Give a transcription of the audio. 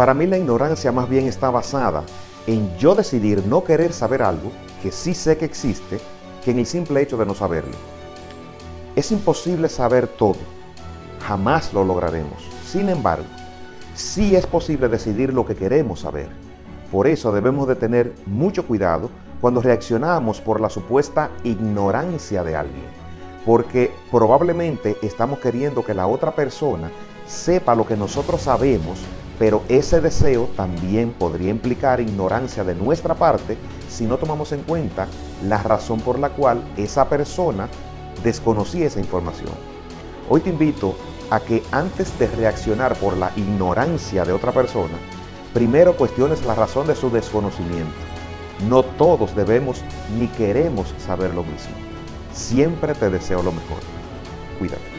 Para mí la ignorancia más bien está basada en yo decidir no querer saber algo que sí sé que existe que en el simple hecho de no saberlo. Es imposible saber todo, jamás lo lograremos. Sin embargo, sí es posible decidir lo que queremos saber. Por eso debemos de tener mucho cuidado cuando reaccionamos por la supuesta ignorancia de alguien, porque probablemente estamos queriendo que la otra persona sepa lo que nosotros sabemos, pero ese deseo también podría implicar ignorancia de nuestra parte si no tomamos en cuenta la razón por la cual esa persona desconocía esa información. Hoy te invito a que antes de reaccionar por la ignorancia de otra persona, primero cuestiones la razón de su desconocimiento. No todos debemos ni queremos saber lo mismo. Siempre te deseo lo mejor. Cuídate.